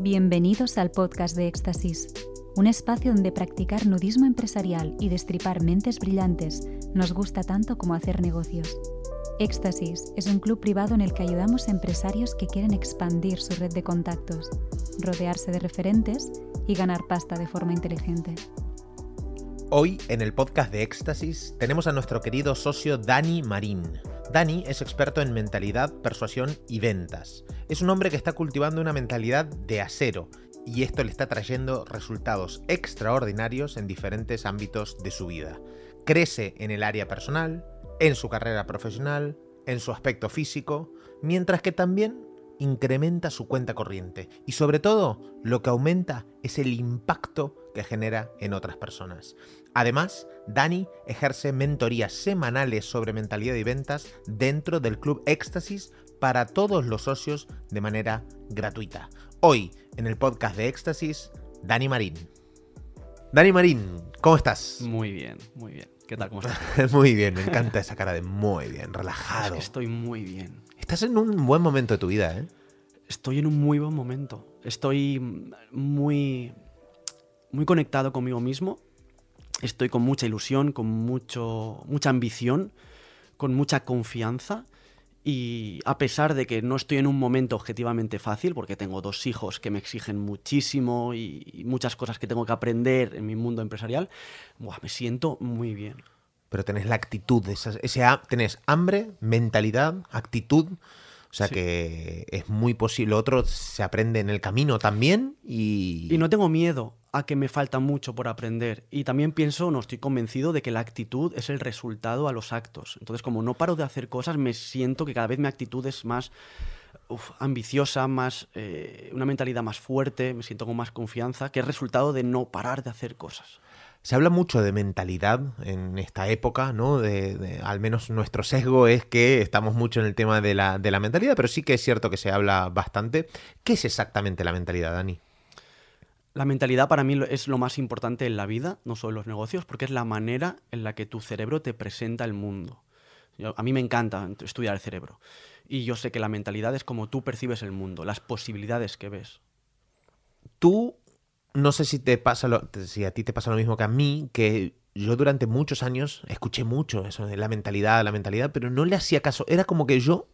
Bienvenidos al podcast de Éxtasis, un espacio donde practicar nudismo empresarial y destripar mentes brillantes nos gusta tanto como hacer negocios. Éxtasis es un club privado en el que ayudamos a empresarios que quieren expandir su red de contactos, rodearse de referentes y ganar pasta de forma inteligente. Hoy, en el podcast de Éxtasis, tenemos a nuestro querido socio Dani Marín. Dani es experto en mentalidad, persuasión y ventas. Es un hombre que está cultivando una mentalidad de acero y esto le está trayendo resultados extraordinarios en diferentes ámbitos de su vida. Crece en el área personal, en su carrera profesional, en su aspecto físico, mientras que también incrementa su cuenta corriente y sobre todo lo que aumenta es el impacto que genera en otras personas. Además, Dani ejerce mentorías semanales sobre mentalidad y ventas dentro del Club Éxtasis para todos los socios de manera gratuita. Hoy, en el podcast de Éxtasis, Dani Marín. Dani Marín, ¿cómo estás? Muy bien, muy bien. ¿Qué tal? ¿Cómo estás? muy bien, me encanta esa cara de muy bien, relajado. estoy muy bien. Estás en un buen momento de tu vida, ¿eh? Estoy en un muy buen momento. Estoy muy, muy conectado conmigo mismo. Estoy con mucha ilusión, con mucho, mucha ambición, con mucha confianza. Y a pesar de que no estoy en un momento objetivamente fácil, porque tengo dos hijos que me exigen muchísimo y, muchas cosas que tengo que aprender en mi mundo empresarial, me siento muy bien. Pero tenés la actitud, ese, tenés hambre, mentalidad, actitud o sea que es muy posible. Otro se aprende en el camino también y... Y no tengo miedo a que me falta mucho por aprender. Y también pienso, no estoy convencido de que la actitud es el resultado a los actos. Entonces, como no paro de hacer cosas, me siento que cada vez mi actitud es más ambiciosa, más eh, una mentalidad más fuerte, me siento con más confianza, que es resultado de no parar de hacer cosas. Se habla mucho de mentalidad en esta época, ¿no? De, al menos nuestro sesgo es que estamos mucho en el tema de la, de la mentalidad, pero sí que es cierto que se habla bastante. ¿Qué es exactamente la mentalidad, Dani? La mentalidad para mí es lo más importante en la vida, no solo en los negocios, porque es la manera en la que tu cerebro te presenta el mundo. a mí me encanta estudiar el cerebro. Y yo sé que la mentalidad es como tú percibes el mundo, las posibilidades que ves. Tú no sé si te pasa lo, si a ti te pasa lo mismo que a mí, que yo durante muchos años escuché mucho eso la mentalidad, la mentalidad, pero no le hacía caso. Era como que yo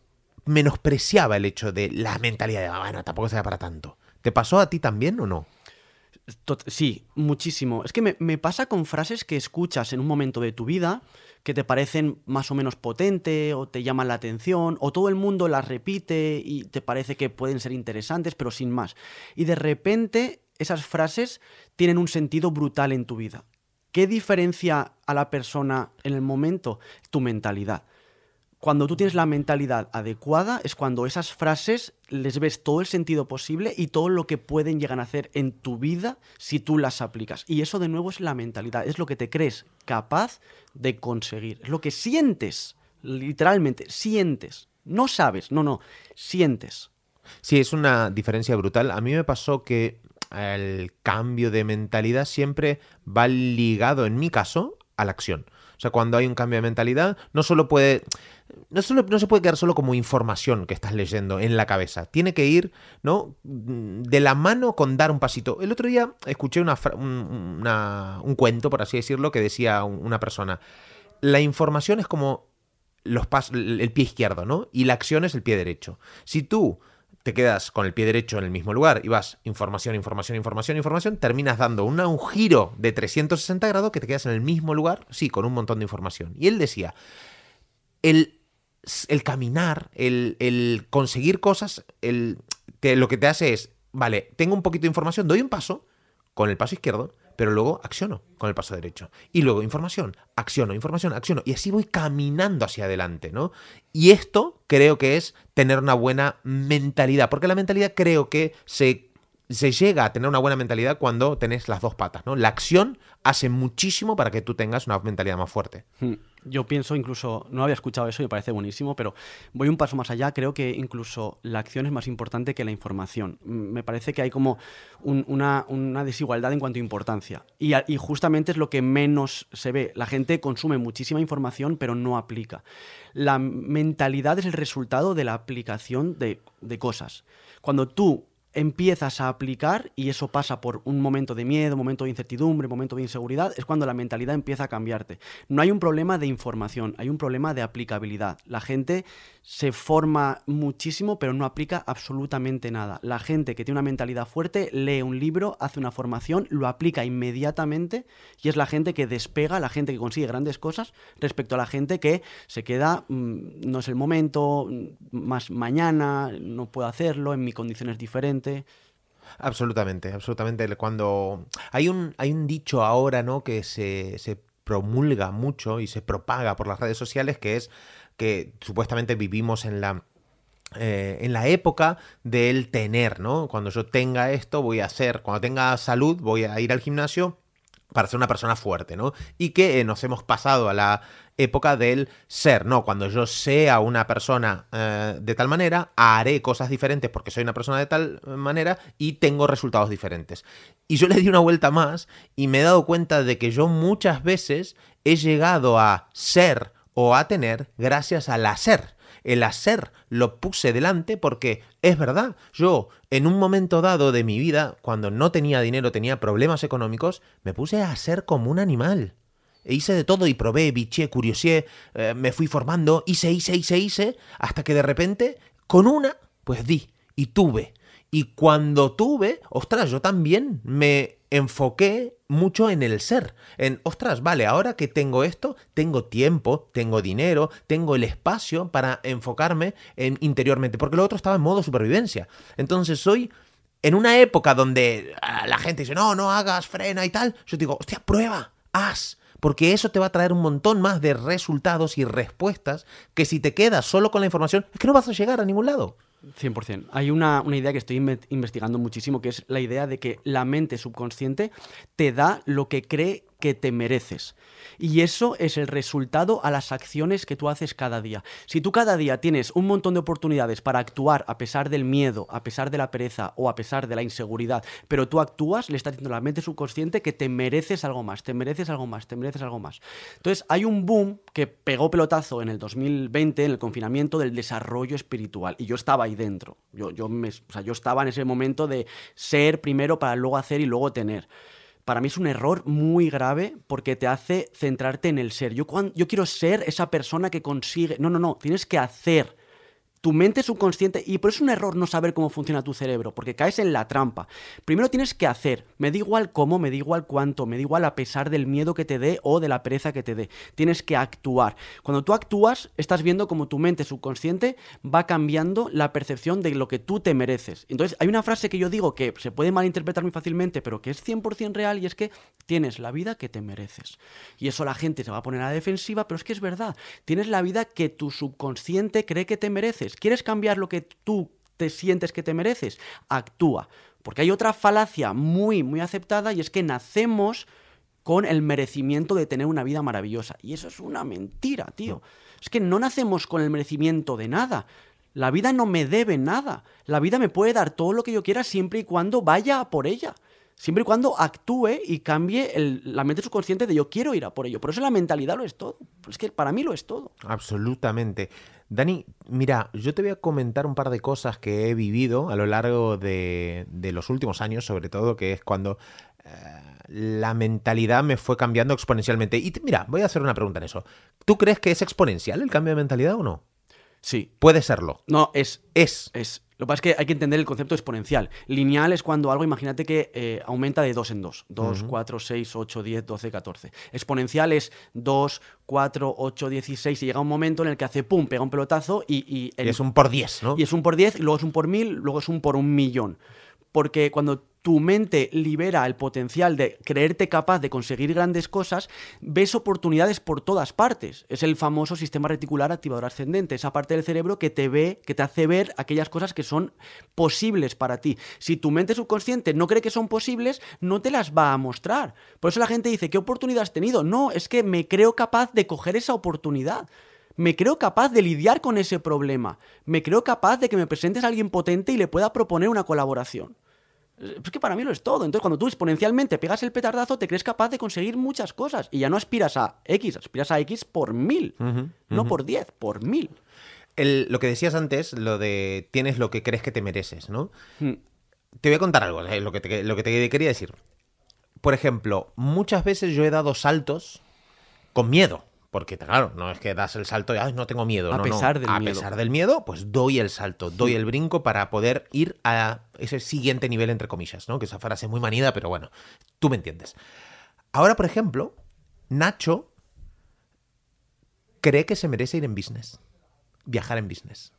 menospreciaba el hecho de la mentalidad de, ah, bueno, tampoco sea para tanto. ¿Te pasó a ti también o no? Sí, muchísimo. Es que me, me, pasa con frases que escuchas en un momento de tu vida que te parecen más o menos potente o te llaman la atención o todo el mundo las repite y te parece que pueden ser interesantes, pero sin más. Y de repente esas frases tienen un sentido brutal en tu vida. ¿Qué diferencia a la persona en el momento? Tu mentalidad. Cuando tú tienes la mentalidad adecuada es cuando esas frases les ves todo el sentido posible y todo lo que pueden llegar a hacer en tu vida si tú las aplicas. Y eso de nuevo es la mentalidad, es lo que te crees capaz de conseguir, es lo que sientes, literalmente, sientes. No sabes, no, no, sientes. Sí, es una diferencia brutal. A mí me pasó que el cambio de mentalidad siempre va ligado, en mi caso, a la acción. O sea, cuando hay un cambio de mentalidad, no solo puede. No, solo, no se puede quedar solo como información que estás leyendo en la cabeza. Tiene que ir, ¿no? De la mano con dar un pasito. El otro día escuché una, un cuento, por así decirlo, que decía una persona. La información es como los el pie izquierdo, ¿no? Y la acción es el pie derecho. Si tú te quedas con el pie derecho en el mismo lugar y vas información, información, información, información, terminas dando un giro de 360 grados que te quedas en el mismo lugar, sí, con un montón de información. Y él decía, el, el caminar, el, conseguir cosas, el, lo que te hace es, vale, tengo un poquito de información, doy un paso con el paso izquierdo, pero luego acciono con el paso derecho. Y luego información, acciono, información, acciono. Y así voy caminando hacia adelante, ¿no? Y esto creo que es tener una buena mentalidad, porque la mentalidad creo que se, se llega a tener una buena mentalidad cuando tenés las dos patas, ¿no? La acción hace muchísimo para que tú tengas una mentalidad más fuerte. Hmm. Yo pienso incluso, no había escuchado eso y me parece buenísimo, pero voy un paso más allá. Creo que incluso la acción es más importante que la información. Me parece que hay como una, desigualdad en cuanto a importancia. Y, justamente es lo que menos se ve. La gente consume muchísima información, pero no aplica. La mentalidad es el resultado de la aplicación de cosas. Cuando tú empiezas a aplicar y eso pasa por un momento de miedo, momento de incertidumbre, momento de inseguridad, es cuando la mentalidad empieza a cambiarte. No hay un problema de información, hay un problema de aplicabilidad. La gente se forma muchísimo, pero no aplica absolutamente nada. La gente que tiene una mentalidad fuerte lee un libro, hace una formación, lo aplica inmediatamente y es la gente que despega, la gente que consigue grandes cosas respecto a la gente que se queda, mm, no es el momento, mm, más mañana, no puedo hacerlo, en mi condición es Absolutamente, absolutamente. Cuando hay un, hay un dicho ahora, ¿no? Que se, se promulga mucho y se propaga por las redes sociales, que es que supuestamente vivimos en la eh, en la época del tener, ¿no? Cuando yo tenga esto, voy a hacer, cuando tenga salud, voy a ir al gimnasio para ser una persona fuerte, ¿no? Y que eh, nos hemos pasado a la época del ser, ¿no? Cuando yo sea una persona eh, de tal manera, haré cosas diferentes porque soy una persona de tal manera y tengo resultados diferentes. Y yo le di una vuelta más y me he dado cuenta de que yo muchas veces he llegado a ser o a tener gracias al hacer. El hacer lo puse delante porque es verdad, yo en un momento dado de mi vida, cuando no tenía dinero, tenía problemas económicos, me puse a hacer como un animal. E hice de todo y probé, biché, curiosé, eh, me fui formando, hice, hice, hice, hice, hasta que de repente, con una, pues di y tuve. Y cuando tuve, ostras, yo también me enfoqué mucho en el ser. En, ostras, vale, ahora que tengo esto, tengo tiempo, tengo dinero, tengo el espacio para enfocarme en interiormente, porque lo otro estaba en modo supervivencia. Entonces soy en una época donde ah, la gente dice, no, no hagas, frena y tal, yo digo, hostia, prueba, haz porque eso te va a traer un montón más de resultados y respuestas que si te quedas solo con la información, es que no vas a llegar a ningún lado. 100%. Hay una, una, idea que estoy investigando muchísimo, que es la idea de que la mente subconsciente te da lo que cree que te mereces. Y eso es el resultado a las acciones que tú haces cada día. Si tú cada día tienes un montón de oportunidades para actuar a pesar del miedo, a pesar de la pereza o a pesar de la inseguridad, pero tú actúas, le estás diciendo a la mente subconsciente que te mereces algo más, te mereces algo más, te mereces algo más. Entonces hay un boom que pegó pelotazo en el 2020, en el confinamiento, del desarrollo espiritual. Y yo estaba ahí dentro. Yo, yo, me, o sea, yo estaba en ese momento de ser primero para luego hacer y luego tener para mí es un error muy grave porque te hace centrarte en el ser. Yo, yo quiero ser esa persona que consigue... No, no, no, tienes que hacer tu mente subconsciente, y por eso es un error no saber cómo funciona tu cerebro, porque caes en la trampa. Primero tienes que hacer, me da igual cómo, me da igual cuánto, me da igual a pesar del miedo que te dé o de la pereza que te dé. Tienes que actuar. Cuando tú actúas, estás viendo cómo tu mente subconsciente va cambiando la percepción de lo que tú te mereces. Entonces, hay una frase que yo digo que se puede malinterpretar muy fácilmente, pero que es 100% real y es que tienes la vida que te mereces. Y eso la gente se va a poner a la defensiva, pero es que es verdad. Tienes la vida que tu subconsciente cree que te mereces. ¿Quieres cambiar lo que tú te sientes que te mereces? Actúa. Porque hay otra falacia muy, muy aceptada y es que nacemos con el merecimiento de tener una vida maravillosa. Y eso es una mentira, tío. Es que no nacemos con el merecimiento de nada. La vida no me debe nada. La vida me puede dar todo lo que yo quiera siempre y cuando vaya por ella. Siempre y cuando actúe y cambie la mente subconsciente de yo quiero ir a por ello. Por eso la mentalidad lo es todo. Es que para mí lo es todo. Absolutamente. Dani, mira, yo te voy a comentar un par de cosas que he vivido a lo largo de, los últimos años, sobre todo, que es cuando eh, la mentalidad me fue cambiando exponencialmente. Y mira, voy a hacer una pregunta en eso. ¿Tú crees que es exponencial el cambio de mentalidad o no? Sí. Puede serlo. No, es. Es. Es. Lo que pasa es que hay que entender el concepto exponencial. Lineal es cuando algo, imagínate que eh, aumenta de 2 en 2. 2, 4, 6, 8, 10, 12, 14. Exponencial es 2, 4, 8, 16 y llega un momento en el que hace pum, pega un pelotazo y... Y, es un por 10, ¿no? Y es un por 10, luego es un por 1000, luego es un por un millón. Porque cuando tu mente libera el potencial de creerte capaz de conseguir grandes cosas, ves oportunidades por todas partes. Es el famoso sistema reticular activador ascendente, esa parte del cerebro que te ve, que te hace ver aquellas cosas que son posibles para ti. Si tu mente subconsciente no cree que son posibles, no te las va a mostrar. Por eso la gente dice, ¿qué oportunidad has tenido? No, es que me creo capaz de coger esa oportunidad. Me creo capaz de lidiar con ese problema. Me creo capaz de que me presentes a alguien potente y le pueda proponer una colaboración. Es que para mí lo es todo. Entonces, cuando tú exponencialmente pegas el petardazo, te crees capaz de conseguir muchas cosas. Y ya no aspiras a X, aspiras a X por mil. No por diez, por mil. lo que decías antes, lo de tienes lo que crees que te mereces, ¿no? Hmm. te voy a contar algo, eh, lo, que te, lo que te quería decir. Por ejemplo, muchas veces yo he dado saltos con miedo. Porque, claro, no es que das el salto y Ay, no tengo miedo. A no, pesar no. del a miedo. pesar del miedo, pues doy el salto, doy el brinco para poder ir a ese siguiente nivel, entre comillas, ¿no? Que esa frase es muy manida, pero bueno, tú me entiendes. Ahora, por ejemplo, Nacho cree que se merece ir en business. Viajar en business.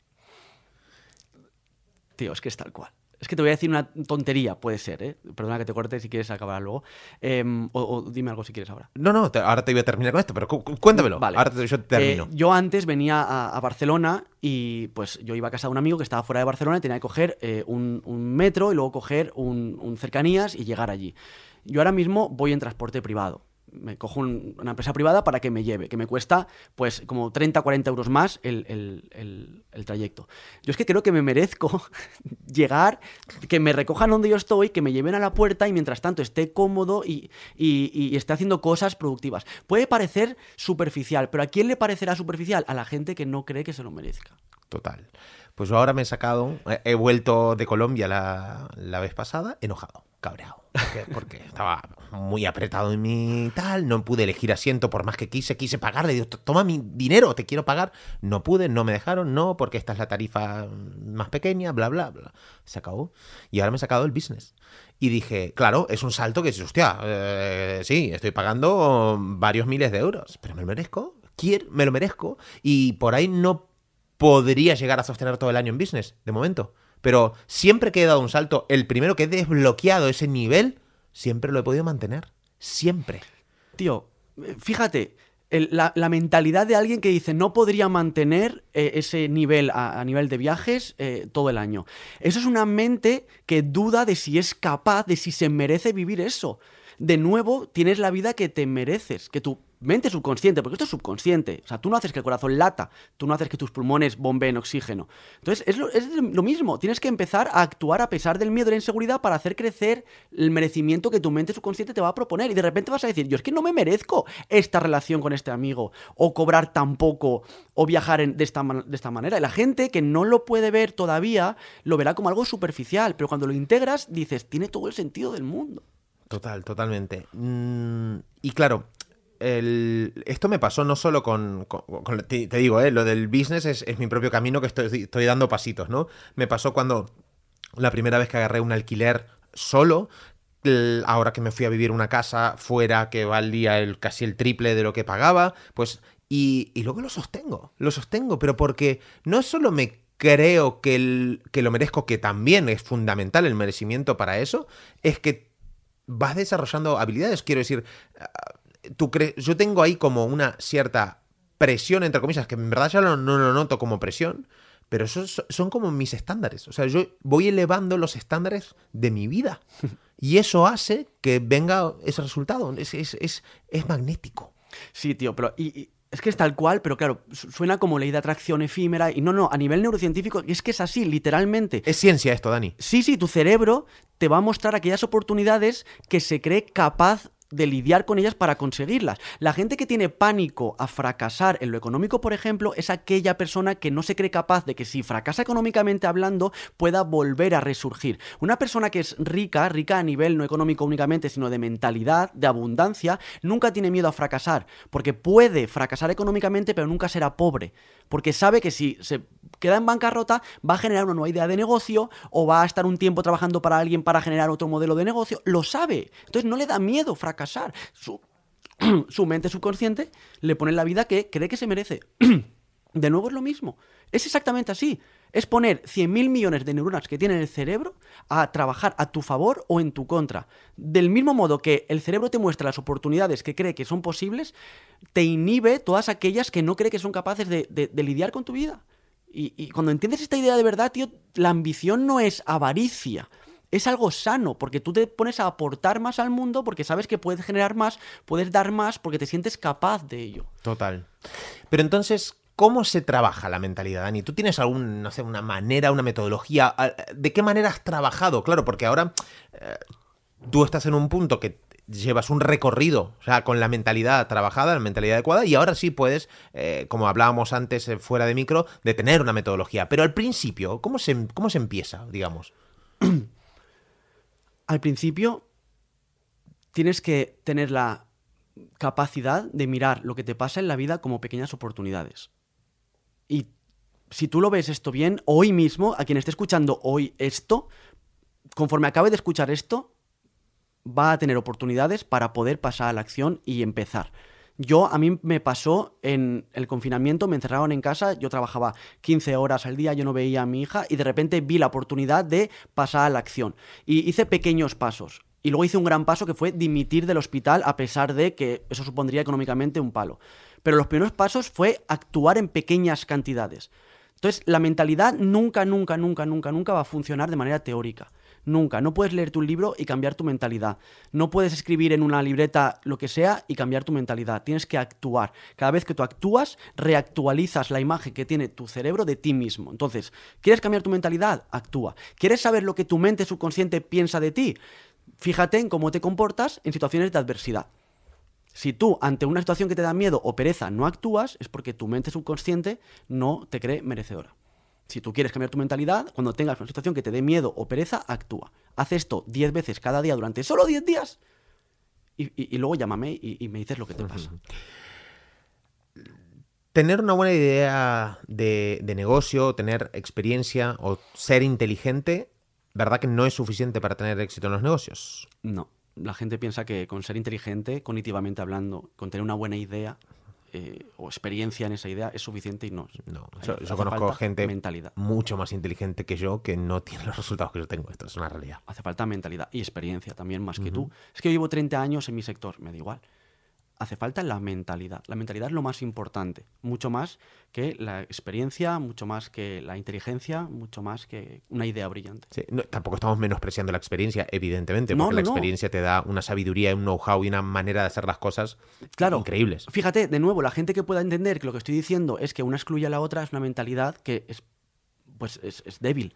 Tío, es que es tal cual. Es que te voy a decir una tontería, puede ser, ¿eh? Perdona que te corte si quieres acabar luego. Em, o, o dime algo si quieres ahora. No, no, te- ahora te voy a terminar con esto, pero cu- cu- cuéntamelo. Vale. Ahora te- yo te termino. Eh, yo antes venía a, a Barcelona y pues yo iba a casa de un amigo que estaba fuera de Barcelona y tenía que coger eh, un, un metro y luego coger un, un cercanías y llegar allí. Yo ahora mismo voy en transporte privado. Me cojo un- una empresa privada para que me lleve, que me cuesta pues como 30, 40 euros más el, el- el- el trayecto. Yo es que creo que me merezco llegar, que me recojan donde yo estoy, que me lleven a la puerta y mientras tanto esté cómodo y, y- y esté haciendo cosas productivas. Puede parecer superficial, pero ¿a quién le parecerá superficial? A la gente que no cree que se lo merezca. Total. Pues ahora me he sacado, he- he vuelto de Colombia la, la vez pasada, enojado, cabreado. Porque, porque estaba muy apretado en mi tal, no pude elegir asiento por más que quise, quise pagar, le digo, toma mi dinero, te quiero pagar. No pude, no me dejaron, no, porque esta es la tarifa más pequeña, bla, bla, bla. Se acabó. Y ahora me he sacado el business. Y dije, claro, es un salto que dices, hostia, eh, sí, estoy pagando varios miles de euros, pero me lo merezco, quiero, me lo merezco. Y por ahí no podría llegar a sostener todo el año en business, de momento. Pero siempre que he dado un salto, el primero que he desbloqueado ese nivel, siempre lo he podido mantener. Siempre. Tío, fíjate, la, mentalidad de alguien que dice no podría mantener eh, ese nivel a, nivel de viajes eh, todo el año. Eso es una mente que duda de si es capaz, de si se merece vivir eso. De nuevo, tienes la vida que te mereces, que tu mente subconsciente, porque esto es subconsciente. O sea, tú no haces que el corazón lata, tú no haces que tus pulmones bombeen oxígeno. Entonces, es lo, es lo mismo. Tienes que empezar a actuar a pesar del miedo y la inseguridad para hacer crecer el merecimiento que tu mente subconsciente te va a proponer. Y de repente vas a decir, yo es que no me merezco esta relación con este amigo, o cobrar tan poco, o viajar en- de, esta, de esta manera. Y la gente que no lo puede ver todavía, lo verá como algo superficial, pero cuando lo integras, dices, tiene todo el sentido del mundo. Total, totalmente. Mm, y claro, esto me pasó no solo con, te, digo, eh, lo del business es, mi propio camino que estoy, estoy dando pasitos, ¿no? Me pasó cuando la primera vez que agarré un alquiler solo, ahora que me fui a vivir una casa fuera que valía casi el triple de lo que pagaba, pues, y, luego lo sostengo, lo sostengo, pero porque no solo me creo que, lo merezco, que también es fundamental el merecimiento para eso, es que vas desarrollando habilidades. Quiero decir, tú crees, yo tengo ahí como una cierta presión, entre comillas, que en verdad ya no, no lo noto como presión, pero esos so- son como mis estándares. O sea, yo voy elevando los estándares de mi vida. Y eso hace que venga ese resultado. Es, es, es, es magnético. Sí, tío, pero y- y es que es tal cual, pero claro, su- suena como ley de atracción efímera. Y no, no, a nivel neurocientífico, es que es así, literalmente. Es ciencia esto, Dani. Sí, sí, tu cerebro te va a mostrar aquellas oportunidades que se cree capaz de lidiar con ellas para conseguirlas. La gente que tiene pánico a fracasar en lo económico, por ejemplo, es aquella persona que no se cree capaz de que si fracasa económicamente hablando, pueda volver a resurgir. Una persona que es rica, rica a nivel no económico únicamente, sino de mentalidad, de abundancia, nunca tiene miedo a fracasar, porque puede fracasar económicamente, pero nunca será pobre, porque sabe que si se queda en bancarrota, va a generar una nueva idea de negocio o va a estar un tiempo trabajando para alguien para generar otro modelo de negocio. Lo sabe. Entonces no le da miedo fracasar. Su, su mente subconsciente le pone la vida que cree que se merece. De nuevo es lo mismo. Es exactamente así. Es poner 100.000 millones de neuronas que tiene el cerebro a trabajar a tu favor o en tu contra. Del mismo modo que el cerebro te muestra las oportunidades que cree que son posibles, te inhibe todas aquellas que no cree que son capaces de, lidiar con tu vida. Y, cuando entiendes esta idea de verdad, tío, la ambición no es avaricia. Es algo sano, porque tú te pones a aportar más al mundo porque sabes que puedes generar más, puedes dar más porque te sientes capaz de ello. Total. Pero entonces, ¿cómo se trabaja la mentalidad, Dani? ¿Tú tienes algún, no sé, una manera, una metodología? Ah, ¿De qué manera has trabajado? Claro, porque ahora eh, tú estás en un punto que llevas un recorrido, o sea, con la mentalidad trabajada, la mentalidad adecuada, y ahora sí puedes, eh, como hablábamos antes eh, fuera de micro, de tener una metodología. Pero al principio, ¿cómo se, cómo se empieza, digamos? al principio tienes que tener la capacidad de mirar lo que te pasa en la vida como pequeñas oportunidades. Y si tú lo ves esto bien, hoy mismo, a quien esté escuchando hoy esto, conforme acabe de escuchar esto, va a tener oportunidades para poder pasar a la acción y empezar. Yo, a mí me pasó en el confinamiento, me encerraron en casa, yo trabajaba 15 horas al día, yo no veía a mi hija y de repente vi la oportunidad de pasar a la acción. Y hice pequeños pasos. Y luego hice un gran paso que fue dimitir del hospital a pesar de que eso supondría económicamente un palo. Pero los primeros pasos fue actuar en pequeñas cantidades. Entonces, la mentalidad nunca, nunca, nunca, nunca, nunca va a funcionar de manera teórica. Nunca. No puedes leer tu libro y cambiar tu mentalidad. No puedes escribir en una libreta lo que sea y cambiar tu mentalidad. Tienes que actuar. Cada vez que tú actúas, reactualizas la imagen que tiene tu cerebro de ti mismo. Entonces, ¿quieres cambiar tu mentalidad? Actúa. ¿Quieres saber lo que tu mente subconsciente piensa de ti? Fíjate en cómo te comportas en situaciones de adversidad. Si tú ante una situación que te da miedo o pereza no actúas, es porque tu mente subconsciente no te cree merecedora. Si tú quieres cambiar tu mentalidad, cuando tengas una situación que te dé miedo o pereza, actúa. Haz esto 10 veces cada día durante solo 10 días y, luego llámame y, me dices lo que te pasa. Tener una buena idea de, de negocio, tener experiencia o ser inteligente, ¿verdad que no es suficiente para tener éxito en los negocios? No. La gente piensa que con ser inteligente, cognitivamente hablando, con tener una buena idea, eh, o experiencia en esa idea es suficiente y no. No, yo, conozco gente mucho más inteligente que yo que no tiene los resultados que yo tengo. Esto es una realidad. Hace falta mentalidad y experiencia también más que tú. Es que yo llevo 30 años en mi sector, me da igual hace falta la mentalidad. La mentalidad es lo más importante, mucho más que la experiencia, mucho más que la inteligencia, mucho más que una idea brillante. tampoco estamos menospreciando la experiencia, evidentemente, porque la experiencia te da una sabiduría, un know-how y una manera de hacer las cosas claro, increíbles. Fíjate, de nuevo, la gente que pueda entender que lo que estoy diciendo es que una excluye a la otra es una mentalidad que es, pues es, es débil.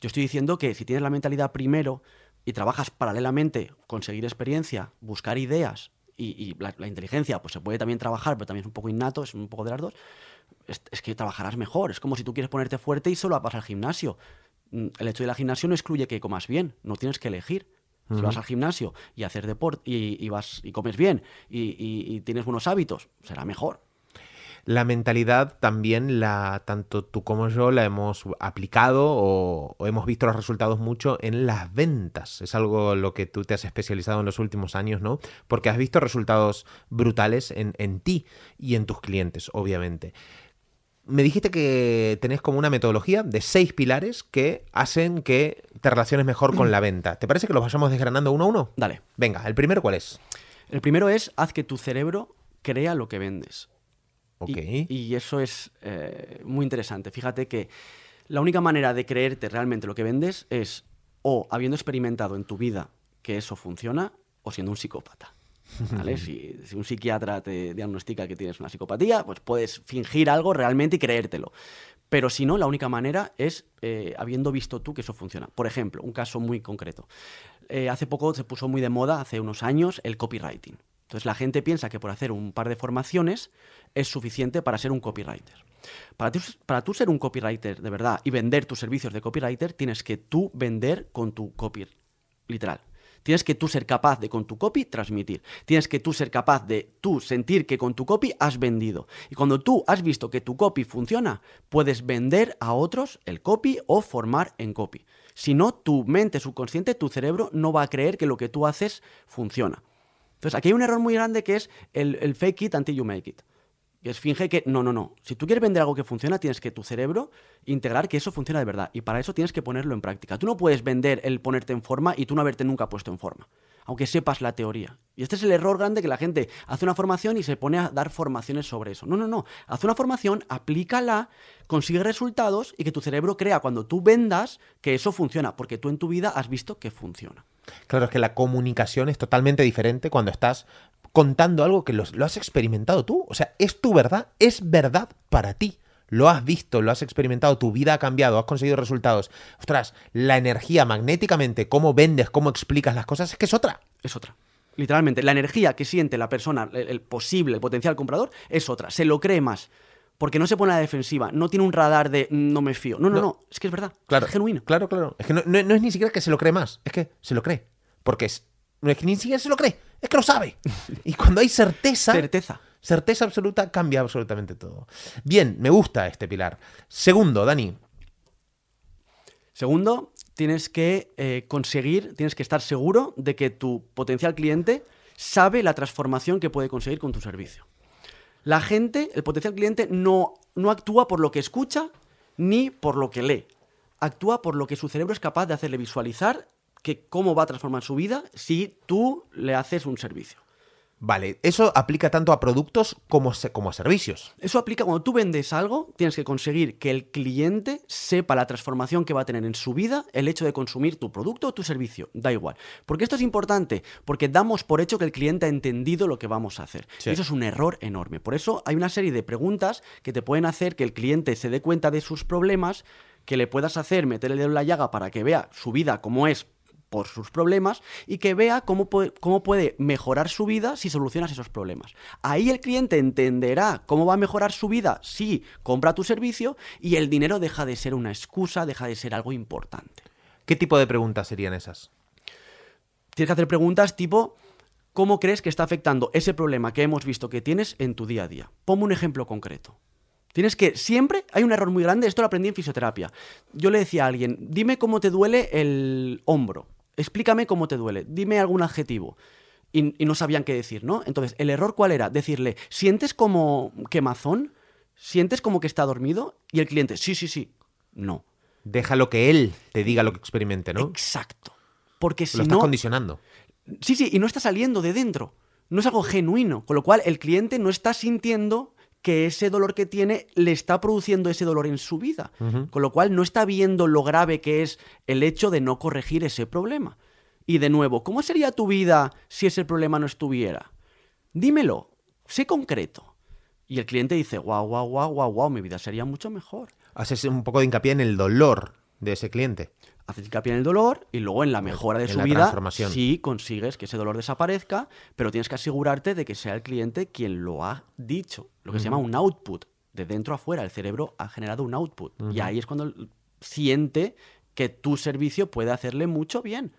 Yo estoy diciendo que si tienes la mentalidad primero y trabajas paralelamente, conseguir experiencia, buscar ideas, y, la, inteligencia pues se puede también trabajar, pero también es un poco innato, es un poco de las dos, es, que trabajarás mejor. Es como si tú quieres ponerte fuerte y solo vas al gimnasio. Mm, el hecho de la gimnasio no excluye que comas bien, no tienes que elegir. Si vas al gimnasio y hacer deporte y, vas y comes bien y tienes buenos hábitos, será mejor. La mentalidad también, la, tanto tú como yo, la hemos aplicado o, hemos visto los resultados mucho en las ventas. Es algo lo que tú te has especializado en los últimos años, ¿no? Porque has visto resultados brutales en, en ti y en tus clientes, obviamente. Me dijiste que tenés como una metodología de seis pilares que hacen que te relaciones mejor con la venta. ¿Te parece que los vayamos desgranando uno a uno? Dale. Venga, ¿el primero cuál es? El primero es haz que tu cerebro crea lo que vendes. Y, eso es eh, muy interesante. Fíjate que la única manera de creerte realmente lo que vendes es o habiendo experimentado en tu vida que eso funciona o siendo un psicópata. si, un psiquiatra te diagnostica que tienes una psicopatía, pues puedes fingir algo realmente y creértelo. Pero si no, la única manera es eh, habiendo visto tú que eso funciona. Por ejemplo, un caso muy concreto. Eh, hace poco se puso muy de moda, hace unos años, el copywriting. Entonces la gente piensa que por hacer un par de formaciones es suficiente para ser un copywriter. Para, para tú ser un copywriter de verdad y vender tus servicios de copywriter, tienes que tú vender con tu copy, literal. Tienes que tú ser capaz de con tu copy transmitir. Tienes que tú ser capaz de tú sentir que con tu copy has vendido. Y cuando tú has visto que tu copy funciona, puedes vender a otros el copy o formar en copy. Si no, tu mente subconsciente, tu cerebro no va a creer que lo que tú haces funciona. Entonces, aquí hay un error muy grande que es el, fake it until you make it. Que es finge que, no, no, no. Si tú quieres vender algo que funciona, tienes que tu cerebro integrar que eso funciona de verdad. Y para eso tienes que ponerlo en práctica. Tú no puedes vender el ponerte en forma y tú no haberte nunca puesto en forma. Aunque sepas la teoría. Y este es el error grande que la gente hace una formación y se pone a dar formaciones sobre eso. No, no, no. Haz una formación, aplícala, consigue resultados y que tu cerebro crea cuando tú vendas que eso funciona. Porque tú en tu vida has visto que funciona. Claro, es que la comunicación es totalmente diferente cuando estás contando algo que lo, has experimentado tú. O sea, es tu verdad, es verdad para ti. Lo has visto, lo has experimentado, tu vida ha cambiado, has conseguido resultados. Ostras, la energía magnéticamente, cómo vendes, cómo explicas las cosas, es que es otra. Es otra. Literalmente, la energía que siente la persona, el, posible, el potencial comprador, es otra. Se lo cree más porque no se pone a la defensiva, no tiene un radar de no me fío. No, no, no, es que es verdad, claro, es genuino. Claro, claro. Es que no, es ni siquiera que se lo cree más, es que se lo cree. Porque es, no es que ni siquiera se lo cree, es que lo sabe. Y cuando hay certeza, Certeza. certeza absoluta, cambia absolutamente todo. Bien, me gusta este pilar. Segundo, Dani, Segundo, tienes que eh, conseguir, tienes que estar seguro de que tu potencial cliente sabe la transformación que puede conseguir con tu servicio. La gente, el potencial cliente, no, no actúa por lo que escucha ni por lo que lee. Actúa por lo que su cerebro es capaz de hacerle visualizar que cómo va a transformar su vida si tú le haces un servicio. Vale, eso aplica tanto a productos como, a servicios. Eso aplica cuando tú vendes algo, tienes que conseguir que el cliente sepa la transformación que va a tener en su vida el hecho de consumir tu producto o tu servicio. Da igual. Porque esto es importante, porque damos por hecho que el cliente ha entendido lo que vamos a hacer. Sí. Y eso es un error enorme. Por eso hay una serie de preguntas que te pueden hacer que el cliente se dé cuenta de sus problemas, que le puedas hacer meter el dedo en la llaga para que vea su vida como es por sus problemas y que vea cómo puede, cómo puede mejorar su vida si solucionas esos problemas. Ahí el cliente entenderá cómo va a mejorar su vida si compra tu servicio y el dinero deja de ser una excusa, deja de ser algo importante. ¿Qué tipo de preguntas serían esas? Tienes que hacer preguntas tipo, ¿cómo crees que está afectando ese problema que hemos visto que tienes en tu día a día? Ponme un ejemplo concreto. Tienes que, siempre hay un error muy grande, esto lo aprendí en fisioterapia. Yo le decía a alguien, dime cómo te duele el hombro, explícame cómo te duele, dime algún adjetivo. Y, y no sabían qué decir, ¿no? Entonces, ¿el error cuál era? Decirle, ¿sientes como quemazón? ¿Sientes como que está dormido? Y el cliente, sí, sí, sí. No. Déjalo que él te diga lo que experimente, ¿no? Exacto. Porque si lo estás no, condicionando. Sí, sí, y no está saliendo de dentro. No es algo genuino. Con lo cual, el cliente no está sintiendo que ese dolor que tiene le está produciendo ese dolor en su vida. Con lo cual, no está viendo lo grave que es el hecho de no corregir ese problema. Y de nuevo, ¿cómo sería tu vida si ese problema no estuviera? Dímelo, sé concreto. Y el cliente dice, guau, guau, guau, guau, guau, mi vida sería mucho mejor. Haces un poco de hincapié en el dolor de ese cliente. Haces hincapié en el dolor y luego en la mejora de en su la vida transformación. sí consigues que ese dolor desaparezca, pero tienes que asegurarte de que sea el cliente quien lo ha dicho, lo que se llama un output, de dentro a fuera, el cerebro ha generado un output y ahí es cuando siente que tu servicio puede hacerle mucho bien.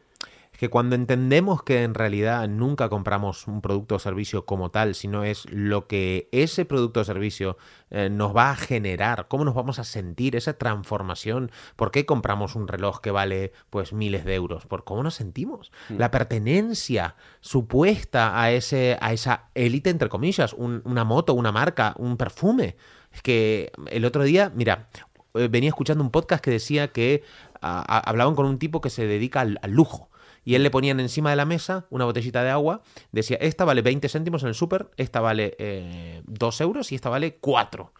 Es que cuando entendemos que en realidad nunca compramos un producto o servicio como tal, sino es lo que ese producto o servicio eh, nos va a generar, cómo nos vamos a sentir, esa transformación, por qué compramos un reloj que vale pues miles de euros, por cómo nos sentimos, la pertenencia supuesta a ese a esa élite entre comillas, un- una moto, una marca, un perfume. Es que el otro día, mira, eh, venía escuchando un podcast que decía que ah, hablaban con un tipo que se dedica al, al lujo. Y él le ponían encima de la mesa una botellita de agua. Decía, esta vale 20 céntimos en el súper, esta vale eh, 2 euros y esta vale 4.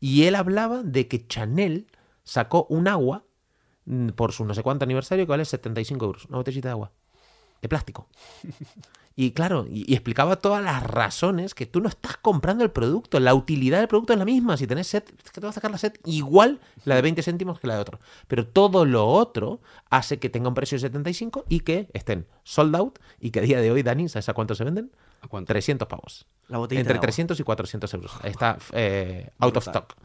Y él hablaba de que Chanel sacó un agua mm, por su no sé cuánto aniversario que vale 75 euros. Una botellita de agua. De plástico. Y claro, y, y explicaba todas las razones que tú no estás comprando el producto. La utilidad del producto es la misma. Si tenés set, es que te va a sacar la set igual la de 20 céntimos que la de otro. Pero todo lo otro hace que tenga un precio de 75 y que estén sold out y que a día de hoy, Dani, ¿sabes a cuánto se venden? ¿A cuánto? 300 pavos. La botellita Entre de agua. 300 y 400 euros. Está eh, out of stock.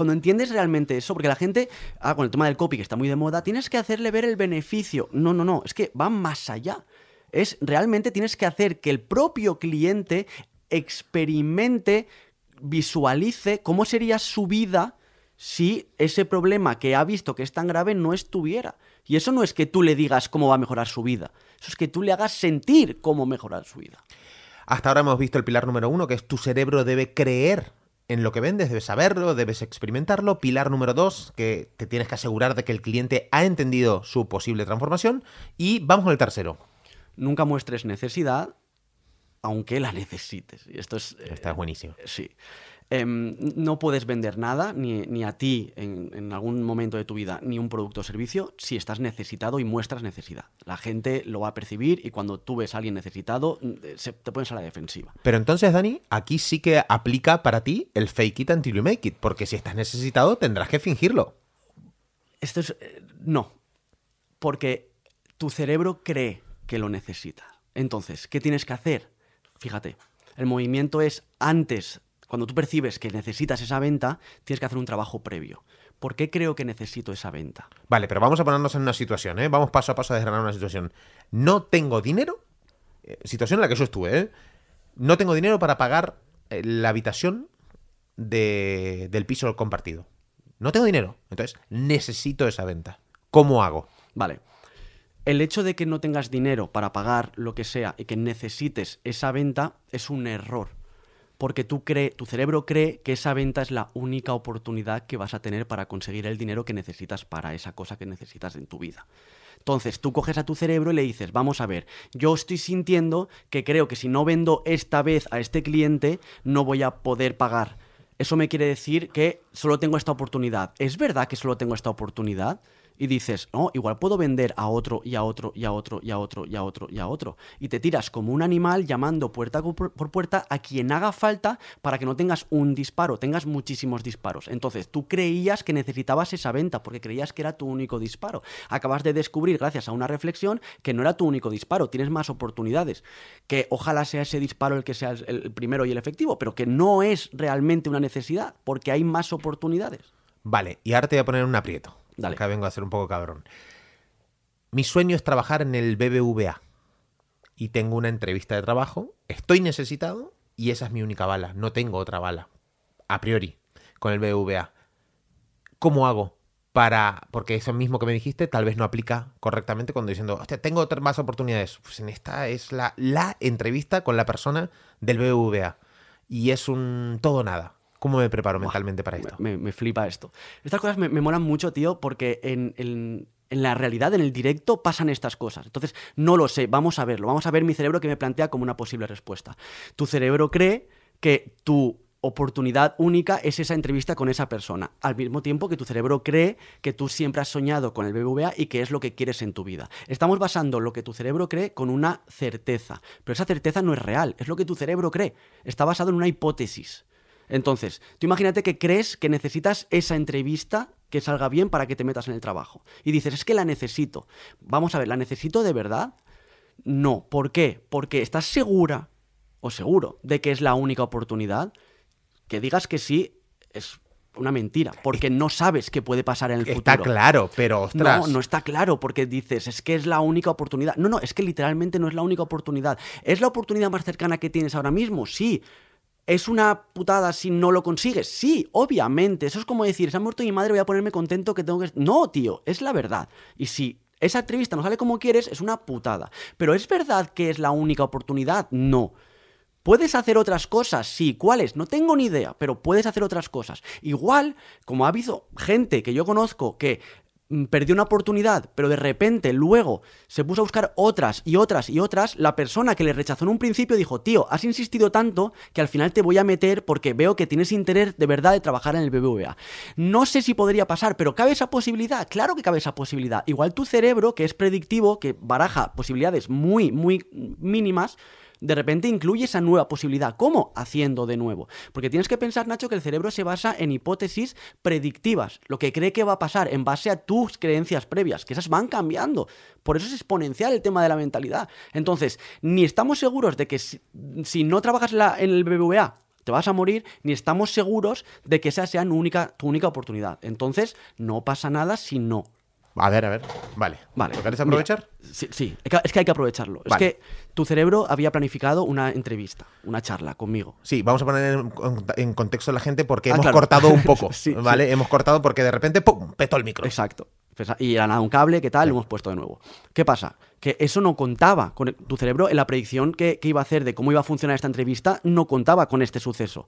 Cuando entiendes realmente eso, porque la gente, ah, con el tema del copy que está muy de moda, tienes que hacerle ver el beneficio. No, no, no, es que va más allá. Es realmente tienes que hacer que el propio cliente experimente, visualice cómo sería su vida si ese problema que ha visto que es tan grave no estuviera. Y eso no es que tú le digas cómo va a mejorar su vida, eso es que tú le hagas sentir cómo mejorar su vida. Hasta ahora hemos visto el pilar número uno, que es tu cerebro debe creer en lo que vendes, debes saberlo, debes experimentarlo. Pilar número dos, que te tienes que asegurar de que el cliente ha entendido su posible transformación. Y vamos con el tercero. Nunca muestres necesidad, aunque la necesites. Y esto es... eh, Está buenísimo. Sí. Em, no puedes vender nada, ni, ni a ti en, en algún momento de tu vida, ni un producto o servicio, si estás necesitado y muestras necesidad. La gente lo va a percibir y cuando tú ves a alguien necesitado, mm, se- te pones a la defensiva. Pero entonces, Dani, aquí sí que aplica para ti el fake it until you make it, porque si estás necesitado tendrás que fingirlo. Esto es... eh, no. Porque tu cerebro cree que lo necesita. Entonces, ¿qué tienes que hacer? Fíjate, el movimiento es antes, cuando tú percibes que necesitas esa venta, tienes que hacer un trabajo previo. ¿Por qué creo que necesito esa venta? Vale, pero vamos a ponernos en una situación, ¿eh? Vamos paso a paso a desgranar una situación. No tengo dinero, eh, situación en la que yo estuve, ¿eh? No tengo dinero para pagar eh, la habitación de- del piso compartido. No tengo dinero, entonces necesito esa venta. ¿Cómo hago? Vale. El hecho de que no tengas dinero para pagar lo que sea y que necesites esa venta es un error. Porque tú tu cerebro cree que esa venta es la única oportunidad que vas a tener para conseguir el dinero que necesitas para esa cosa que necesitas en tu vida. Entonces tú coges a tu cerebro y le dices, vamos a ver, yo estoy sintiendo que creo que si no vendo esta vez a este cliente, no voy a poder pagar. Eso me quiere decir que solo tengo esta oportunidad. ¿Es verdad que solo tengo esta oportunidad? Y dices, no, igual puedo vender a otro y a otro y a otro y a otro y a otro y a otro. Y te tiras como un animal llamando puerta por puerta a quien haga falta para que no tengas un disparo, tengas muchísimos disparos. Entonces tú creías que necesitabas esa venta porque creías que era tu único disparo. Acabas de descubrir, gracias a una reflexión, que no era tu único disparo, tienes más oportunidades. Que ojalá sea ese disparo el que sea el primero y el efectivo, pero que no es realmente una necesidad porque hay más oportunidades. Vale, y ahora te voy a poner un aprieto. Acá vengo a ser un poco cabrón. Mi sueño es trabajar en el BBVA. Y tengo una entrevista de trabajo. Estoy necesitado y esa es mi única bala. No tengo otra bala. A priori, con el BBVA. ¿Cómo hago para.? Porque eso mismo que me dijiste tal vez no aplica correctamente cuando diciendo, hostia, tengo más oportunidades. Pues en esta es la, la entrevista con la persona del BBVA. Y es un todo nada. ¿Cómo me preparo mentalmente para esto? Me, me flipa esto. Estas cosas me, me molan mucho, tío, porque en, en- en la realidad, en el directo, pasan estas cosas. Entonces, no lo sé, vamos a verlo. Vamos a ver mi cerebro que me plantea como una posible respuesta. Tu cerebro cree que tu oportunidad única es esa entrevista con esa persona, al mismo tiempo que tu cerebro cree que tú siempre has soñado con el BBVA y que es lo que quieres en tu vida. Estamos basando lo que tu cerebro cree con una certeza, pero esa certeza no es real, es lo que tu cerebro cree. Está basado en una hipótesis. Entonces, tú imagínate que crees que necesitas esa entrevista que salga bien para que te metas en el trabajo. Y dices, es que la necesito. Vamos a ver, ¿la necesito de verdad? No. ¿Por qué? Porque estás segura o seguro de que es la única oportunidad. Que digas que sí es una mentira, porque no sabes qué puede pasar en el Está futuro. claro, pero ostras. No, no está claro porque dices, es que es la única oportunidad. No, no, es que literalmente no es la única oportunidad. ¿Es la oportunidad más cercana que tienes ahora mismo? Sí. ¿Es una putada si no lo consigues? Sí, obviamente. Eso es como decir, se ha muerto mi madre, voy a ponerme contento que tengo que... No, tío, es la verdad. Y si esa entrevista no sale como quieres, es una putada. Pero ¿es verdad que es la única oportunidad? No. ¿Puedes hacer otras cosas? Sí. ¿Cuáles? No tengo ni idea, pero puedes hacer otras cosas. Igual, como ha habido gente que yo conozco que perdió una oportunidad, pero de repente luego se puso a buscar otras y otras y otras, la persona que le rechazó en un principio dijo, tío, has insistido tanto que al final te voy a meter porque veo que tienes interés de verdad de trabajar en el BBVA. No sé si podría pasar, pero ¿cabe esa posibilidad? Claro que cabe esa posibilidad. Igual tu cerebro, que es predictivo, que baraja posibilidades muy, muy mínimas, de repente incluye esa nueva posibilidad. ¿Cómo? Haciendo de nuevo. Porque tienes que pensar, Nacho, que el cerebro se basa en hipótesis predictivas, lo que cree que va a pasar en base a tus creencias previas, que esas van cambiando. Por eso es exponencial el tema de la mentalidad. Entonces, ni estamos seguros de que si, no trabajas en el BBVA, te vas a morir, ni estamos seguros de que esa sea única, tu única oportunidad. Entonces, no pasa nada si no. A ver, a ver. Vale. Vale. ¿Lo quieres mira, aprovechar? sí, sí, es que- hay que aprovecharlo. Vale. Es que tu cerebro había planificado una entrevista, una charla conmigo. Sí, vamos a poner en, en contexto a la gente porque Ah, hemos claro. cortado un poco, Sí, ¿vale? Hemos cortado porque de repente, ¡pum!, petó el micro. Exacto. Y era nada, un cable, ¿qué tal? Lo hemos puesto de nuevo. ¿Qué pasa? Que eso no contaba con el- tu cerebro en la predicción que, que iba a hacer de cómo iba a funcionar esta entrevista, no contaba con este suceso.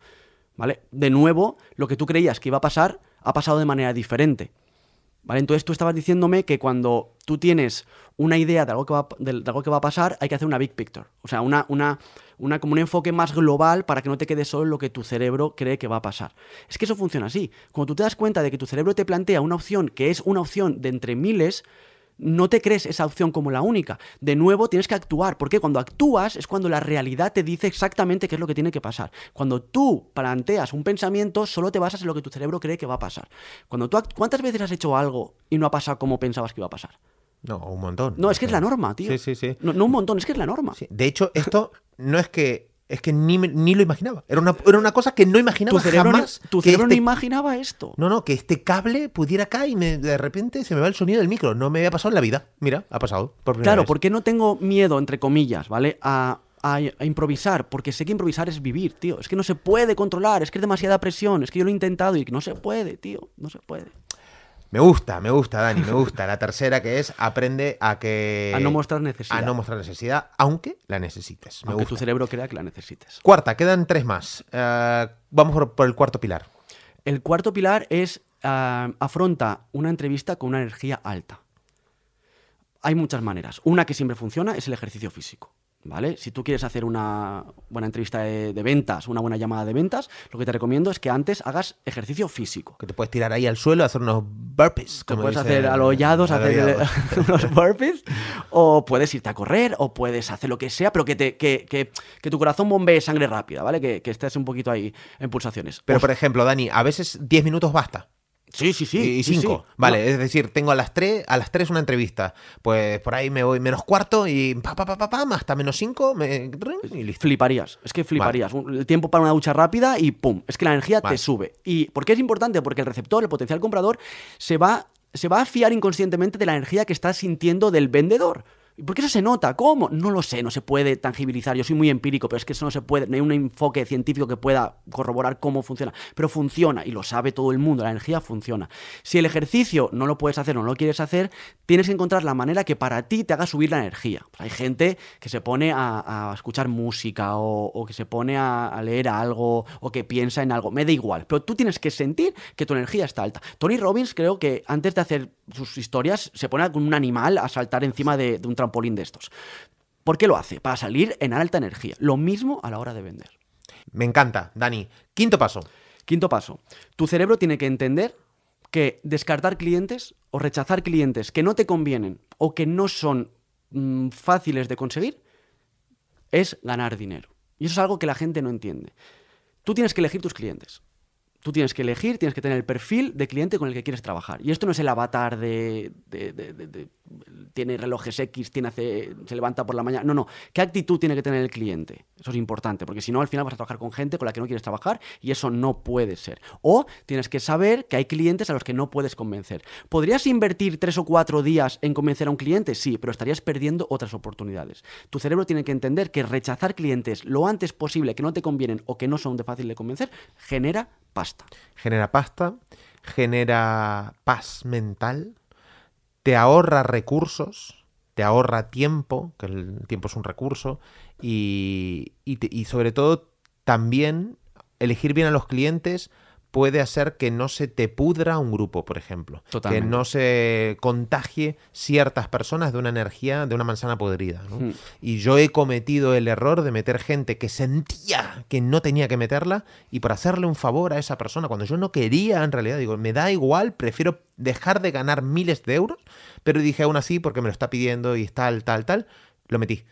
¿Vale? De nuevo, lo que tú creías que iba a pasar ha pasado de manera diferente. ¿Vale? Entonces tú estabas diciéndome que cuando tú tienes una idea de algo que va, de, algo que va a pasar, hay que hacer una big picture. O sea, una, una, una, como un enfoque más global para que no te quede solo en lo que tu cerebro cree que va a pasar. Es que eso funciona así. Cuando tú te das cuenta de que tu cerebro te plantea una opción que es una opción de entre miles, no te crees esa opción como la única. De nuevo, tienes que actuar, porque cuando actúas es cuando la realidad te dice exactamente qué es lo que tiene que pasar. Cuando tú planteas un pensamiento, solo te basas en lo que tu cerebro cree que va a pasar. Cuando tú ¿Cuántas veces has hecho algo y no ha pasado como pensabas que iba a pasar? No, un montón. No, es que es la norma, tío. Sí, sí, sí. No, no un montón, es que es la norma. Sí. De hecho, esto no es que Es que ni, ni lo imaginaba. Era una, era una cosa que no imaginaba Tu cerebro, jamás. no, tu cerebro no este- imaginaba esto. No, no, que este cable pudiera acá y me- de repente se me va el sonido del micro. No me había pasado en la vida. Mira, ha pasado. Por Claro, vez. ¿por qué no tengo miedo, entre comillas, ¿vale? A, a- a improvisar, porque sé que improvisar es vivir, tío. Es que no se puede controlar, es que es demasiada presión, es que yo lo he intentado y que no se puede, tío, no se puede. Me gusta, me gusta, Dani, me gusta. La tercera que es aprende a que. A no mostrar necesidad. A no mostrar necesidad, aunque la necesites. Me Aunque gusta. tu cerebro crea que la necesites. Cuarta, quedan tres más. Eh, vamos por, por el cuarto pilar. El cuarto pilar es ah, afronta una entrevista con una energía alta. Hay muchas maneras. Una que siempre funciona es el ejercicio físico. ¿Vale? Si tú quieres hacer una buena entrevista de, de ventas, una buena llamada de ventas, lo que te recomiendo es que antes hagas ejercicio físico. Que te puedes tirar ahí al suelo, hacer unos burpees. Como puedes hacer alollados, hacer unos burpees, o puedes irte a correr, o puedes hacer lo que sea, pero que, te, que, que- que tu corazón bombee sangre rápida, ¿vale? Que, que estés un poquito ahí en pulsaciones. Pero, por ejemplo, Dani, a veces 10 minutos basta. Sí, sí, sí. y sí, 5. sí. Vale, No, es decir, tengo a las 3 a las 3 una entrevista. Pues por ahí me voy menos cuarto y pa, pa, pa, pa, pam, hasta menos 5 me... y listo. Fliparías, es que fliparías. El tiempo para una ducha rápida y pum, es que la energía Vale. te sube. ¿Y por qué es importante? Porque el receptor, el potencial comprador, se va, se va a fiar inconscientemente de la energía que está sintiendo del vendedor. ¿Y por qué eso se nota? ¿Cómo? No lo sé, no se puede tangibilizar. Yo soy muy empírico, pero es que eso no se puede. No hay un enfoque científico que pueda corroborar cómo funciona. Pero funciona y lo sabe todo el mundo. La energía funciona. Si el ejercicio no lo puedes hacer o no lo quieres hacer, tienes que encontrar la manera que para ti te haga subir la energía. Pues hay gente que se pone a, a escuchar música o, o que se pone a, a leer algo o que piensa en algo. Me da igual. Pero tú tienes que sentir que tu energía está alta. Tony Robbins creo que antes de hacer sus historias se pone con un animal a saltar encima de, de un trampolín de estos. ¿Por qué lo hace? Para salir en alta energía. Lo mismo a la hora de vender. Me encanta, Dani. Quinto paso. Quinto paso. Tu cerebro tiene que entender que descartar clientes o rechazar clientes que no te convienen o que no son mm, fáciles de conseguir es ganar dinero. Y eso es algo que la gente no entiende. Tú tienes que elegir tus clientes. Tú tienes que elegir, tienes que tener el perfil de cliente con el que quieres trabajar. Y esto no es el avatar de. de- tiene relojes X, tiene se levanta por la mañana. No, no. ¿Qué actitud tiene que tener el cliente? Eso es importante, porque si no, al final vas a trabajar con gente con la que no quieres trabajar y eso no puede ser. O tienes que saber que hay clientes a los que no puedes convencer. ¿Podrías invertir tres o cuatro días en convencer a un cliente? Sí, pero estarías perdiendo otras oportunidades. Tu cerebro tiene que entender que rechazar clientes lo antes posible que no te convienen o que no son de fácil de convencer genera Genera pasta, genera paz mental, te ahorra recursos, te ahorra tiempo, que el tiempo es un recurso, y, y y sobre todo también elegir bien a los clientes puede hacer que no se te pudra un grupo, por ejemplo. Totalmente. Que no se contagie ciertas personas de una energía, de una manzana podrida. ¿no? Hmm. Y yo he cometido el error de meter gente que sentía que no tenía que meterla y por hacerle un favor a esa persona, cuando yo no quería en realidad, digo, me da igual, prefiero dejar de ganar miles de euros, pero dije aún así porque me lo está pidiendo y tal, tal, tal, lo metí.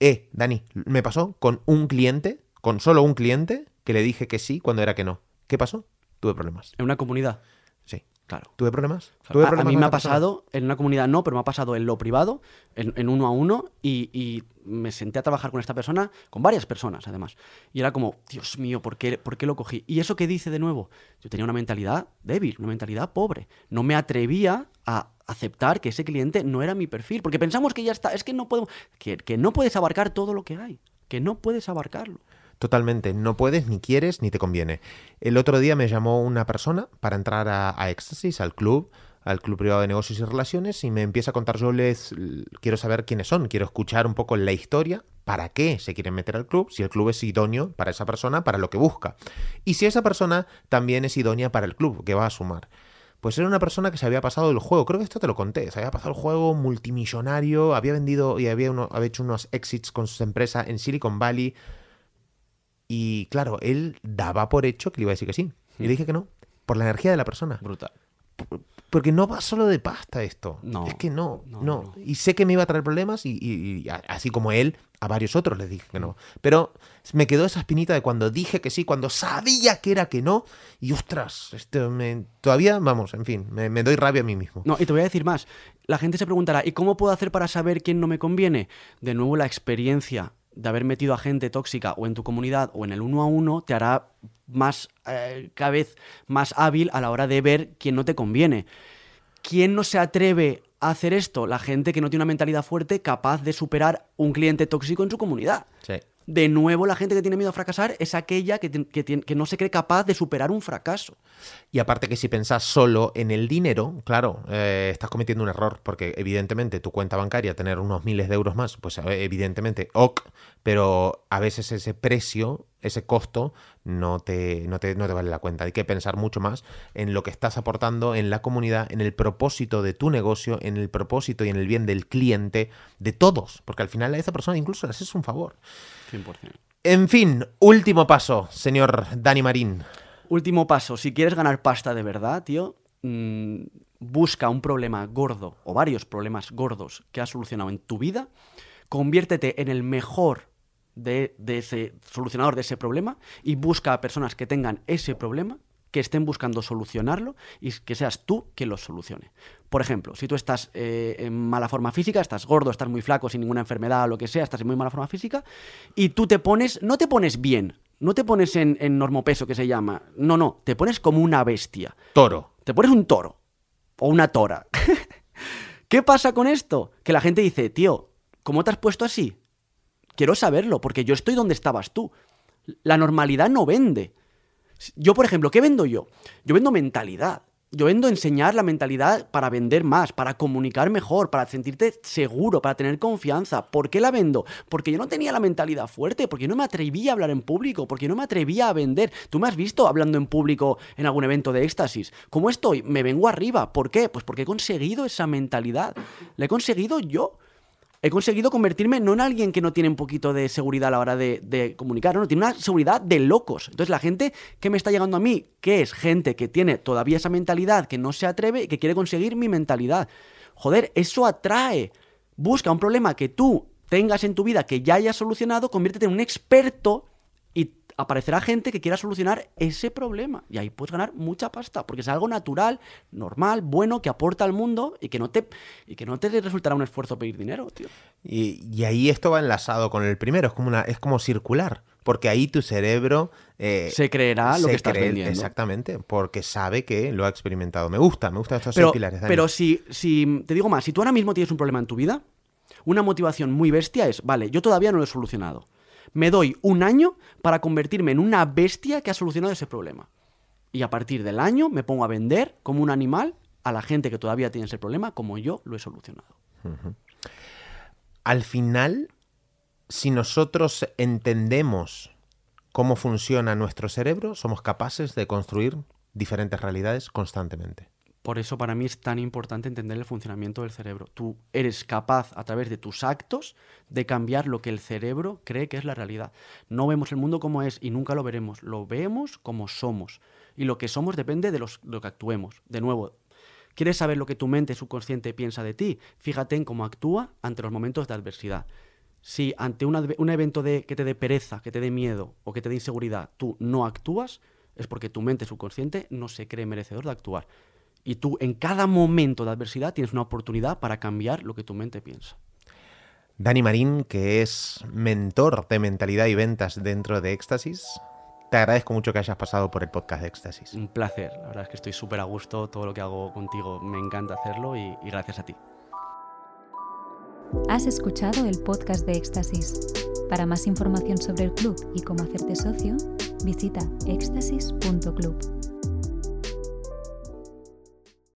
Eh, Dani, me pasó con un cliente, con solo un cliente, que le dije que sí cuando era que no. ¿Qué pasó? Tuve problemas. En una comunidad, Sí. claro. ¿Tuve problemas? ¿Tuve a- a, problemas mí me ha persona? pasado, en una comunidad no, pero me ha pasado en lo privado, en, en uno a uno, y, y me senté a trabajar con esta persona, con varias personas además. Y era como, Dios mío, ¿por qué, ¿por qué lo cogí? Y eso que dice de nuevo, yo tenía una mentalidad débil, una mentalidad pobre. No me atrevía a aceptar que ese cliente no era mi perfil, porque pensamos que ya está, es que no podemos, que, que no puedes abarcar todo lo que hay, que no puedes abarcarlo. Totalmente, no puedes, ni quieres, ni te conviene. El otro día me llamó una persona para entrar a, a Éxtasis, al club, al Club Privado de Negocios y Relaciones, y me empieza a contar, yo les quiero saber quiénes son, quiero escuchar un poco la historia, para qué se quieren meter al club, si el club es idóneo para esa persona, para lo que busca, y si esa persona también es idónea para el club, que va a sumar. Pues era una persona que se había pasado el juego, creo que esto te lo conté, se había pasado el juego multimillonario, había vendido y había, uno, había hecho unos exits con sus empresas en Silicon Valley, y claro, él daba por hecho que le iba a decir que sí. Y le dije que no, por la energía de la persona. Brutal. Porque no va solo de pasta esto. No, es que no, no, no, no. Y sé que me iba a traer problemas y, y- y a- así como él, a varios otros les dije que no. Pero me quedó esa espinita de cuando dije que sí, cuando sabía que era que no. Y ostras, esto me, todavía, vamos, en fin, me, me doy rabia a mí mismo. No, y te voy a decir más. La gente se preguntará, ¿y cómo puedo hacer para saber quién no me conviene? De nuevo, la experiencia de haber metido a gente tóxica o en tu comunidad o en el uno a uno te hará más, eh, cada vez más hábil a la hora de ver quién no te conviene. ¿Quién no se atreve a hacer esto? La gente que no tiene una mentalidad fuerte capaz de superar un cliente tóxico en su comunidad. Sí. De nuevo, la gente que tiene miedo a fracasar es aquella que, que, que, no se cree capaz de superar un fracaso. Y aparte que si pensás solo en el dinero, claro, eh, estás cometiendo un error, porque evidentemente tu cuenta bancaria, tener unos miles de euros más, pues eh, evidentemente, ok, pero a veces ese precio ese costo no te, no te, no te vale la cuenta. Hay que pensar mucho más en lo que estás aportando en la comunidad, en el propósito de tu negocio, en el propósito y en el bien del cliente, de todos, porque al final a esa persona incluso le haces un favor. 100%. En fin, último paso, señor Dani Marín. Último paso, si quieres ganar pasta de verdad, tío, mmm, busca un problema gordo o varios problemas gordos que has solucionado en tu vida, conviértete en el mejor de, de, ese solucionador de ese problema y busca a personas que tengan ese problema, que estén buscando solucionarlo y que seas tú quien lo solucione. Por ejemplo, si tú estás eh, en mala forma física, estás gordo, estás muy flaco, sin ninguna enfermedad o lo que sea, estás en muy mala forma física, y tú te pones, no te pones bien, no te pones en, en normopeso que se llama, no, no, te pones como una bestia. Toro. Te pones un toro o una tora. ¿Qué pasa con esto? Que la gente dice, tío, ¿cómo te has puesto así? Quiero saberlo, porque yo estoy donde estabas tú. La normalidad no vende. Yo, por ejemplo, ¿qué vendo yo? Yo vendo mentalidad. Yo vendo enseñar la mentalidad para vender más, para comunicar mejor, para sentirte seguro, para tener confianza. ¿Por qué la vendo? Porque yo no tenía la mentalidad fuerte, porque no me atrevía a hablar en público, porque no me atrevía a vender. Tú me has visto hablando en público en algún evento de éxtasis. ¿Cómo estoy? Me vengo arriba. ¿Por qué? Pues porque he conseguido esa mentalidad. La he conseguido yo he conseguido convertirme no en alguien que no tiene un poquito de seguridad a la hora de, comunicar, no, tiene una seguridad de locos. Entonces la gente que me está llegando a mí, que es gente que tiene todavía esa mentalidad, que no se atreve y que quiere conseguir mi mentalidad. Joder, eso atrae. Busca un problema que tú tengas en tu vida que ya hayas solucionado, conviértete en un experto aparecerá gente que quiera solucionar ese problema. Y ahí puedes ganar mucha pasta, porque es algo natural, normal, bueno, que aporta al mundo y que no te, y que no te resultará un esfuerzo pedir dinero, tío. Y, y ahí esto va enlazado con el primero, es como, una, es como circular. Porque ahí tu cerebro... Eh, se creerá lo se que estás cree, vendiendo. Exactamente, porque sabe que lo ha experimentado. Me gusta, me gustan estos pero, seis pilares. Pero si, si, te digo más, si tú ahora mismo tienes un problema en tu vida, una motivación muy bestia es, vale, yo todavía no lo he solucionado me doy un año para convertirme en una bestia que ha solucionado ese problema. Y a partir del año me pongo a vender como un animal a la gente que todavía tiene ese problema como yo lo he solucionado. Al final, si nosotros entendemos cómo funciona nuestro cerebro, somos capaces de construir diferentes realidades constantemente. Por eso para mí es tan importante entender el funcionamiento del cerebro. Tú eres capaz a través de tus actos de cambiar lo que el cerebro cree que es la realidad. No vemos el mundo como es y nunca lo veremos. Lo vemos como somos. Y lo que somos depende de lo que actuemos. De nuevo, ¿quieres saber lo que tu mente subconsciente piensa de ti? Fíjate en cómo actúa ante los momentos de adversidad. Si ante un evento que te dé pereza, que te dé miedo o que te dé inseguridad, tú no actúas, es porque tu mente subconsciente no se cree merecedor de actuar. Y tú en cada momento de adversidad tienes una oportunidad para cambiar lo que tu mente piensa. Dani Marín, que es mentor de mentalidad y ventas dentro de Éxtasis, te agradezco mucho que hayas pasado por el podcast de Éxtasis. Un placer, la verdad es que estoy súper a gusto, todo lo que hago contigo me encanta hacerlo y, y gracias a ti. Has escuchado el podcast de Éxtasis. Para más información sobre el club y cómo hacerte socio, visita éxtasis.club.